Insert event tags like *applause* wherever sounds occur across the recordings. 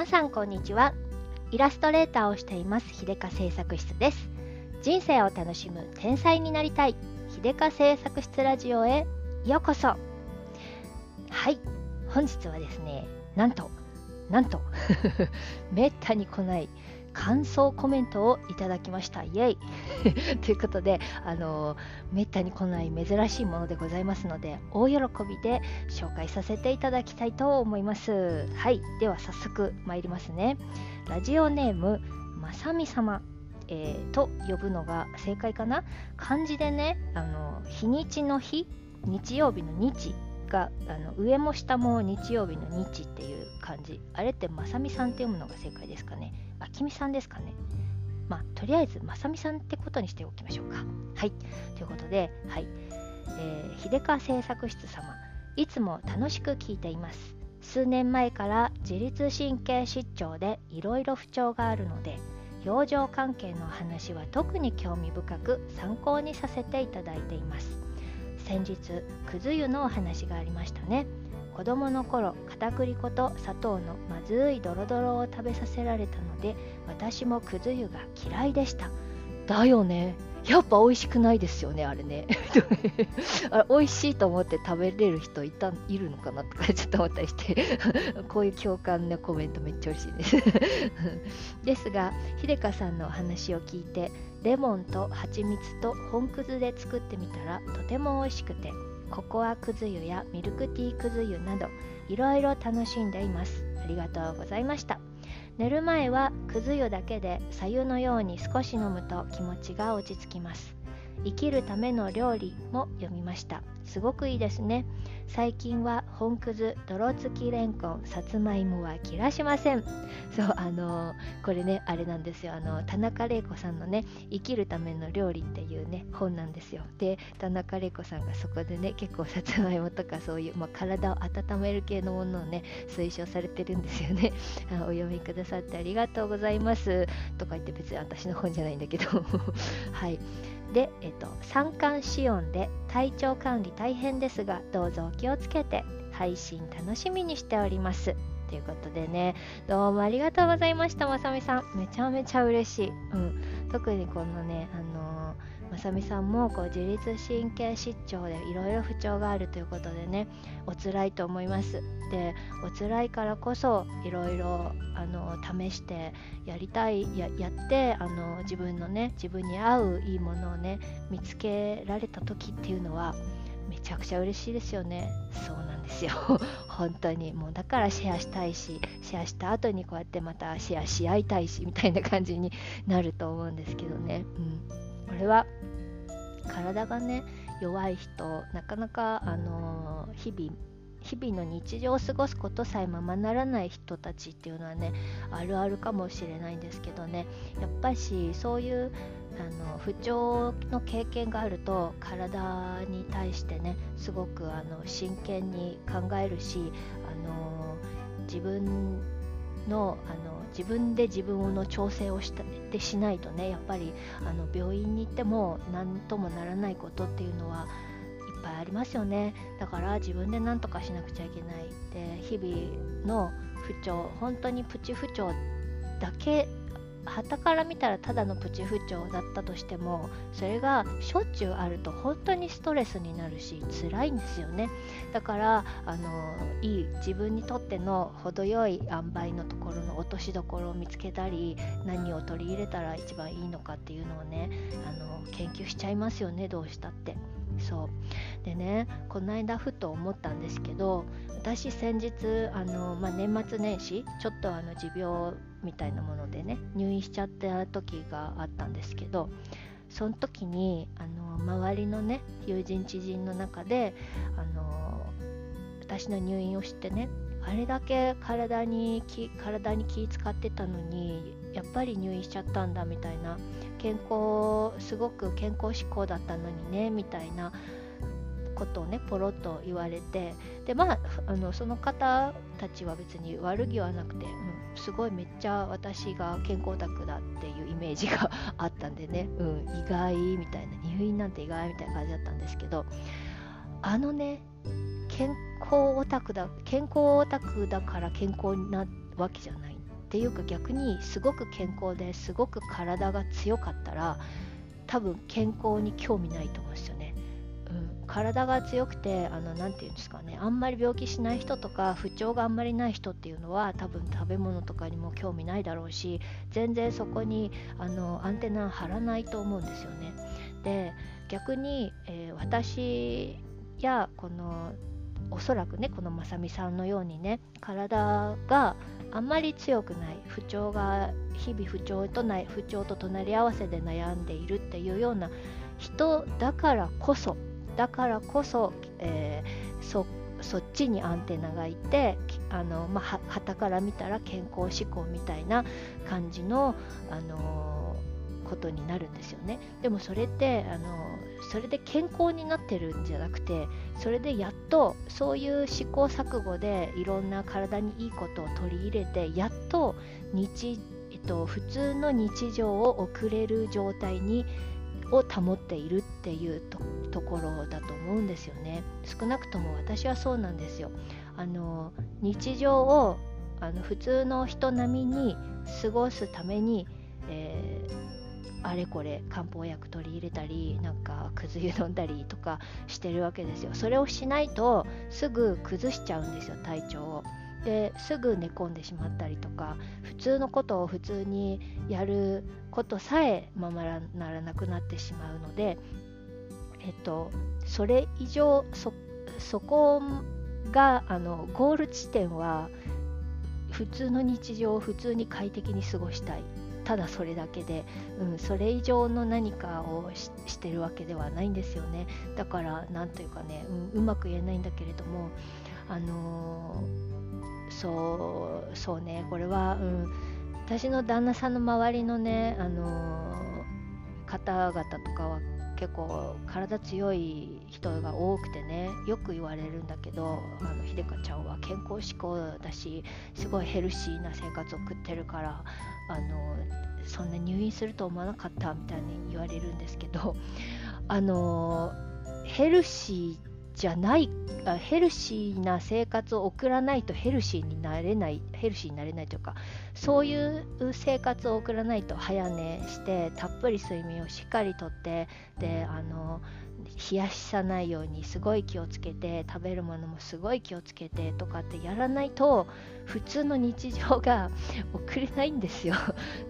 皆さんこんにちは。イラストレーターをしています。秀香製作室です。人生を楽しむ天才になりたい。秀香製作室ラジオへ。ようこそ。はい。本日はですねなんとなんと *laughs* めったに来ない感想コメントをいただきました。イエイ。*laughs* ということであのめったに来ない珍しいものでございますので大喜びで紹介させていただきたいと思います。はい。では早速参りますね。ラジオネームまさみ様えー、と呼ぶのが正解かな？漢字でねあの日にちの日日曜日の日があの上も下も日曜日の日っていう感じ。あれってまさみさんって読むのが正解ですかね？あきみさんですかね。まあとりあえずまさみさんってことにしておきましょうか。はい。ということではい、えー、秀川製作室様。いつも楽しく聞いています。数年前から自律神経失調でいろいろ不調があるので養生関係の話は特に興味深く参考にさせていただいています。先日くず湯のお話がありましたね。子供の頃片栗粉と砂糖のまずいドロドロを食べさせられたので私もくず湯が嫌いでした。だよね。やっぱ美味しくないですよねあれね。*laughs* あれ美味しいと思って食べれる人いたいるのかなとかちょっと思ったりして。*laughs* こういう共感のコメントめっちゃ嬉しいです。*laughs* ですが秀香さんのお話を聞いてレモンと蜂蜜と本くずで作ってみたらとても美味しくてココアくず湯やミルクティーくず湯などいろいろ楽しんでいます。ありがとうございました。寝る前はくず湯だけで左右のように少し飲むと気持ちが落ち着きます。生きるための料理も読みました。すごくいいですね。最近は本くず泥付きれんこんさつまいもは切らしません。そうあのー、これねあれなんですよ。あの田中玲子さんのね生きるための料理っていうね本なんですよ。で田中玲子さんがそこでね結構さつまいもとかそういう、まあ、体を温める系のものをね推奨されてるんですよね。お読みくださってありがとうございます。とか言って別に私の本じゃないんだけど。*laughs* はい。で、えっと、三寒四温で体調管理大変ですがどうぞお気をつけて配信楽しみにしております。ということでねどうもありがとうございましたまさみさん。めちゃめちゃ嬉しい、うん、特にこのねあ、まさみさんもこう自律神経失調でいろいろ不調があるということでねお辛いと思います。でお辛いからこそいろいろ試してやりたいややってあの自分のね自分に合ういいものをね見つけられた時っていうのはめちゃくちゃ嬉しいですよね。そうなんですよ。*laughs* 本当に。もうだからシェアしたいしシェアした後にこうやってまたシェアし合いたいしみたいな感じになると思うんですけどね。うん。これは体がね弱い人なかなかあの日々日々の日常を過ごすことさえままならない人たちっていうのはねあるあるかもしれないんですけどね。やっぱしそういうあの不調の経験があると体に対してねすごくあの真剣に考えるしあの自分のあの自分で自分の調整をしたでしないとねやっぱりあの病院に行っても何ともならないことっていうのはいっぱいありますよね。だから自分で何とかしなくちゃいけないで日々の不調本当にプチ不調だけ旗から見たらただのプチ不調だったとしてもそれがしょっちゅうあると本当にストレスになるし辛いんですよね。だからあのいい自分にとっての程よい塩梅のところの落としどころを見つけたり何を取り入れたら一番いいのかっていうのをねあの研究しちゃいますよねどうしたって。そう。でねこの間ふと思ったんですけど私先日あの、まあ、年末年始ちょっとあの持病みたいなものでね入院しちゃった時があったんですけどその時にあの周りのね友人知人の中であの私の入院をしてねあれだけ体に気体に気使ってたのにやっぱり入院しちゃったんだみたいな健康すごく健康志向だったのにねみたいなことをねポロッと言われてでまああのその方たちは別に悪気はなくて、うん、すごいめっちゃ私が健康オタクだっていうイメージがあったんでね、うん、意外みたいな入院なんて意外みたいな感じだったんですけどあのね健康オタクだ健康オタクだから健康なわけじゃないっていうか逆にすごく健康ですごく体が強かったら多分健康に興味ないと思うんですよね。体が強くてあのなて言うんですかねあんまり病気しない人とか不調があんまりない人っていうのは多分食べ物とかにも興味ないだろうし全然そこにあのアンテナ張らないと思うんですよね。で逆に、えー、私やこのおそらくねこのまさみさんのようにね体があんまり強くない不調が日々不調とない不調と隣り合わせで悩んでいるっていうような人だからこそだからこそ、えー、そそっちにアンテナがいてあの、まあ、はたから見たら健康志向みたいな感じの、あのー、ことになるんですよね。でもそれってあのそれで健康になってるんじゃなくてそれでやっとそういう試行錯誤でいろんな体にいいことを取り入れてやっと日、えっと、普通の日常を送れる状態にを保っているっていうとところだと思うんですよね。少なくとも私はそうなんですよ。あの日常をあの普通の人並みに過ごすために、えーあれこれ漢方薬取り入れたりなんかくず湯飲んだりとかしてるわけですよ。それをしないとすぐ崩しちゃうんですよ体調を。ですぐ寝込んでしまったりとか普通のことを普通にやることさえままならなくなってしまうのでえっとそれ以上そそこがあのゴール地点は普通の日常を普通に快適に過ごしたい。ただそれだけで、うん、それ以上の何かをしてるわけではないんですよね。だから何というかね、うん、うまく言えないんだけれどもあのー、そうそうねこれは、うん、私の旦那さんの周りのね、あのー、方々とかは結構体強い人が多くてねよく言われるんだけどあの秀香ちゃんは健康志向だしすごいヘルシーな生活を送ってるからあのそんな入院すると思わなかったみたいに言われるんですけどあのヘルシーじゃないヘルシーな生活を送らないとヘルシーになれないヘルシーになれないというかそういう生活を送らないと早寝してたっぷり睡眠をしっかりとってであの冷やしさないようにすごい気をつけて食べるものもすごい気をつけてとかってやらないと普通の日常が *laughs* 送れないんですよ。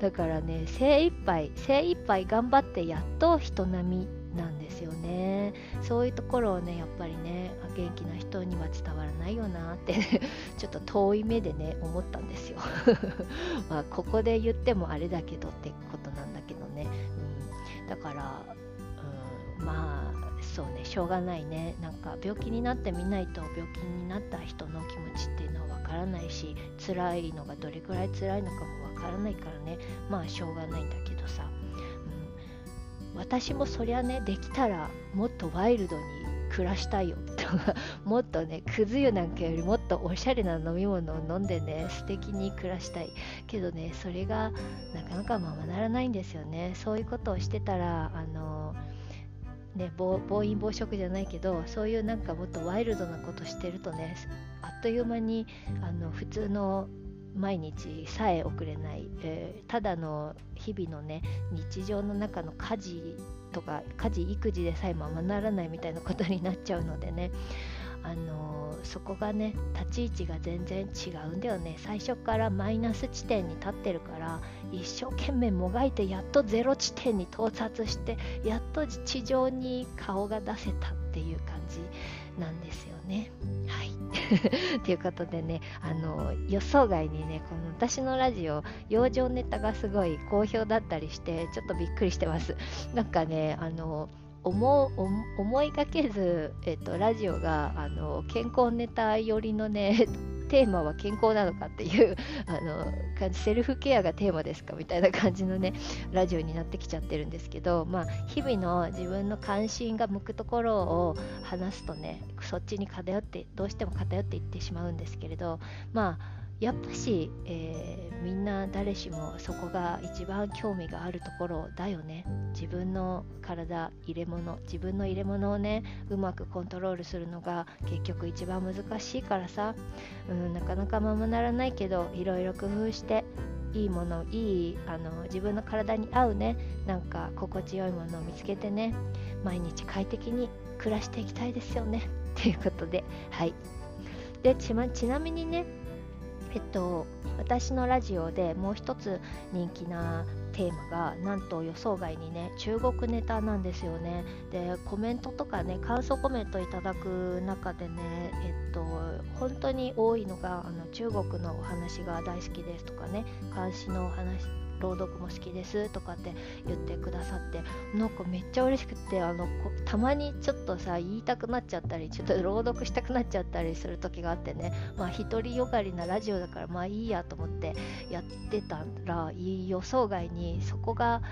だからね精一杯精一杯頑張ってやっと人並みなんですよね。そういうところをねやっぱりね元気な人には伝わらないよなって *laughs* ちょっと遠い目でね思ったんですよ。*laughs* まあここで言ってもあれだけどってことなんだけどね、うん、だから、うん、まあそうねしょうがないね。なんか病気になってみないと病気になった人の気持ちっていうのはわからないし辛いのがどれくらい辛いのかもわからないからね。まあしょうがないんだけ。ど私もそりゃねできたらもっとワイルドに暮らしたいよとかもっとねくず湯なんかよりもっとおしゃれな飲み物を飲んでね素敵に暮らしたい。けどねそれがなかなかままならないんですよね。そういうことをしてたらあのね暴飲暴食じゃないけどそういうなんかもっとワイルドなことしてるとねあっという間にあの普通の毎日さえ送れない、えー、ただの日々のね日常の中の家事とか家事育児でさえままならないみたいなことになっちゃうのでね。あのー、そこがね立ち位置が全然違うんだよね。最初からマイナス地点に立ってるから一生懸命もがいてやっとゼロ地点に到達してやっと地上に顔が出せた。っていう感じなんですよね。はい *laughs* ということでねあの予想外にねこの私のラジオ養生ネタがすごい好評だったりしてちょっとびっくりしてます *laughs* なんかねあの思思いがけず、えっと、ラジオがあの健康ネタ寄りのねテーマは健康なのかっていうあの感じセルフケアがテーマですかみたいな感じのねラジオになってきちゃってるんですけど、まあ、日々の自分の関心が向くところを話すとねそっちに偏ってどうしても偏っていってしまうんですけれどまあやっぱし、えー、みんな誰しもそこが一番興味があるところだよね。自分の体入れ物自分の入れ物をねうまくコントロールするのが結局一番難しいからさ、うん、なかなかままならないけどいろいろ工夫していいものいいあの自分の体に合うねなんか心地よいものを見つけてね毎日快適に暮らしていきたいですよね。ということではい。でち,、ま、ちなみにねえっと私のラジオでもう一つ人気なテーマがなんと予想外にね中国ネタなんですよね。でコメントとかね感想コメントいただく中でねえっと本当に多いのがあの中国のお話が大好きですとかね監視のお話朗読も好きですとかって言ってくださってなんかめっちゃ嬉しくてあのたまにちょっとさ言いたくなっちゃったりちょっと朗読したくなっちゃったりする時があってね。まあ独りよがりなラジオだからまあいいやと思ってやってたら予想外にそこが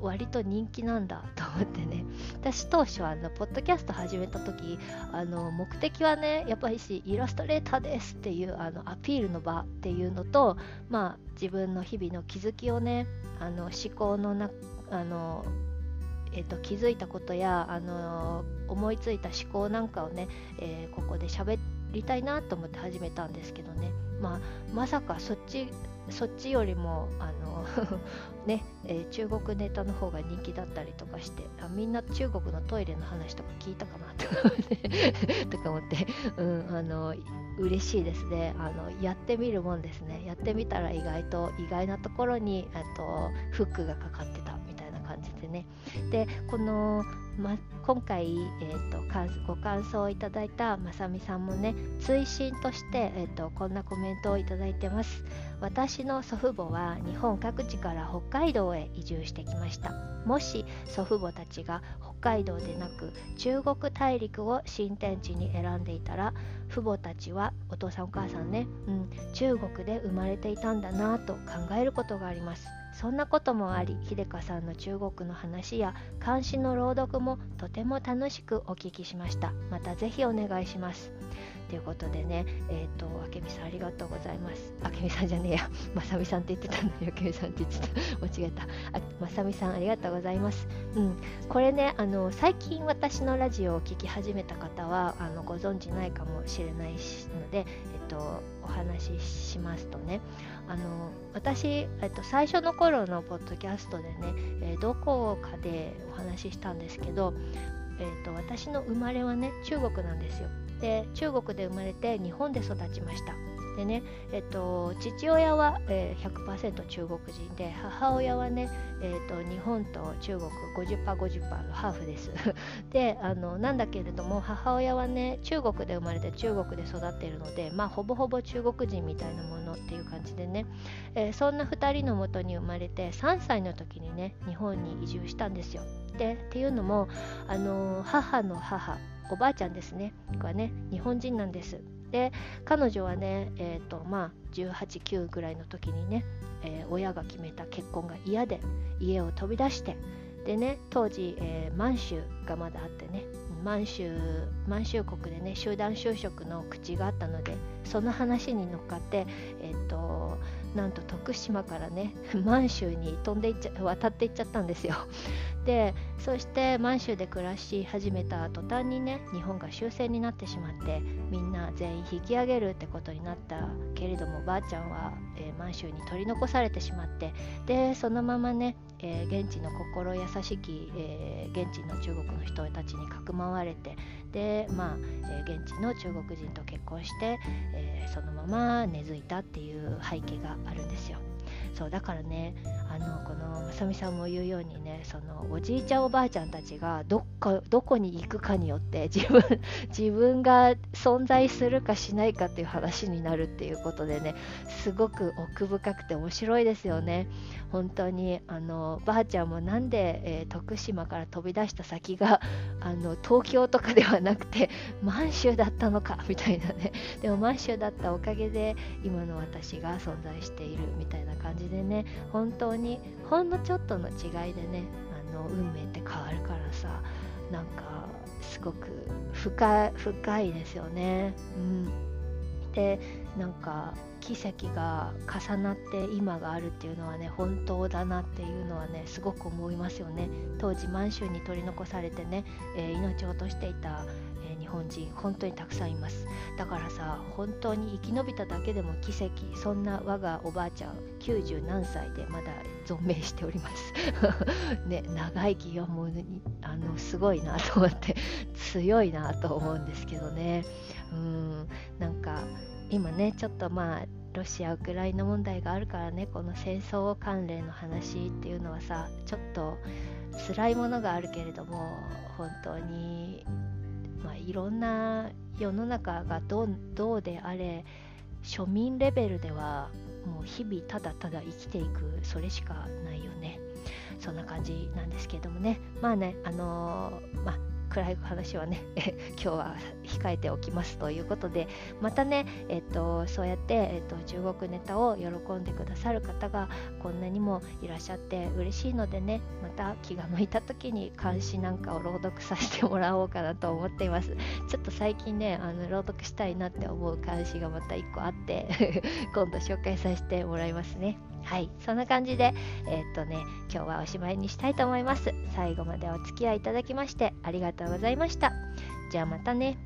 割と人気なんだ *laughs* と思ってね。私当初あのポッドキャスト始めた時あの目的はねやっぱりしイラストレーターですっていうあのアピールの場っていうのとまあ自分の日々の気づきをねあの思考のなあのえーと、気づいたことや、あの思いついた思考なんかをね、えー、ここで喋りたいなと思って始めたんですけどね、まあ、まさかそっちそっちよりもあの *laughs* ね、えー、中国ネタの方が人気だったりとかしてあみんな中国のトイレの話とか聞いたかなとか *laughs* とか思って、うん、あの嬉しいですね。あのやってみるもんですね。やってみたら意外と意外なところにとフックがかかってたみたいな感じでね。でこのま、今回、えーと、ご感想をいただいたまさみさんもね追伸として、えーと、こんなコメントをいただいてます。私の祖父母は日本各地から北海道へ移住してきました。もし祖父母たちが北海道でなく中国大陸を新天地に選んでいたら父母たちはお父さんお母さんね、うん、中国で生まれていたんだなと考えることがあります。そんなこともあり秀香さんの中国の話や監視の朗読もとても楽しくお聞きしましたまたぜひお願いしますということでね、えっ、ー、と、あけみさんありがとうございます。あけみさんじゃねえや、*laughs* まさみさんって言ってたのに、あけみさんって言ってた。間違えた。あまさみさんありがとうございます。うん。これね、あの、最近私のラジオを聴き始めた方は、あの、ご存知ないかもしれないので、えっ、と、お話ししますとね、あの私、えっと、最初の頃のポッドキャストでね、えー、どこかでお話ししたんですけど、えーと、私の生まれはね中国なんですよ。で中国で生まれて日本で育ちました。でね、えっと、父親は、えー、100%中国人で母親はね、えーと、日本と中国 50%50% のハーフです。*laughs* であのなんだけれども母親はね中国で生まれて中国で育っているのでまあほぼほぼ中国人みたいなものっていう感じでね、えー、そんな2人のもとに生まれて3歳の時にね日本に移住したんですよ。でっていうのもあの母の母おばあちゃんですね。がね日本人なんです。で彼女はね、えーとまあ、189ぐらいの時にね、えー、親が決めた結婚が嫌で家を飛び出してでね当時、えー、満州がまだあってね満州満州国でね集団就職の口があったのでその話に乗っかって、えーとなんと徳島からね *laughs* 満州に飛んでいっちゃ渡っていっちゃったんですよ。でそして満州で暮らし始めた途端にね日本が終戦になってしまってみんな全員引き上げるってことになったけれどもばあちゃんは、えー、満州に取り残されてしまってでそのままね、えー、現地の心優しき、えー、現地の中国の人たちにかくまわれてでまあ、え、現地の中国人と結婚して、え、そのまま根付いたっていう背景があるんですよ。そうだからねあのこのまさみさんも言うようにねそのおじいちゃんおばあちゃんたちがどっかどこに行くかによって自分 *laughs* 自分が存在するかしないかっていう話になるっていうことでねすごく奥深くて面白いですよね。本当にあのばあちゃんもなんで、えー、徳島から飛び出した先が *laughs* あの東京とかではなくて満州だったのかみたいなね。でも満州だったおかげで今の私が存在しているみたいな感じでね本当にほんのちょっとの違いでねあの運命って変わるからさなんかすごく深い深いですよね。うんてなんか奇跡が重なって今があるっていうのはね本当だなっていうのはねすごく思いますよね当時満州に取り残されてね、えー、命を落としていた、本人本当にたくさんいます。だからさ本当に生き延びただけでも奇跡そんな我がおばあちゃん90何歳でまだ存命しております。*laughs* ね長生きがもうあのすごいなと思って強いなと思うんですけどね。うんなんか今ねちょっとまあロシア・ウクライナ問題があるからねこの戦争関連の話っていうのはさちょっと辛いものがあるけれども本当に、まあ、いろんな世の中がどどうであれ庶民レベルではもう日々ただただ生きていくそれしかないよね。そんな感じなんですけどもね。まあねあのー、まあ暗い話はね *laughs* 今日は控えておきますということでまたね、えっと、そうやって、えっと、中国ネタを喜んでくださる方がこんなにもいらっしゃって嬉しいのでねまた気が向いた時に監視なんかを朗読させてもらおうかなと思っています。ちょっと最近ねあの朗読したいなって思う監視がまた1個あって *laughs* 今度紹介させてもらいますね。はい、そんな感じで、えー、っとね、今日はおしまいにしたいと思います。最後までお付き合いいただきましてありがとうございました。じゃあまたね。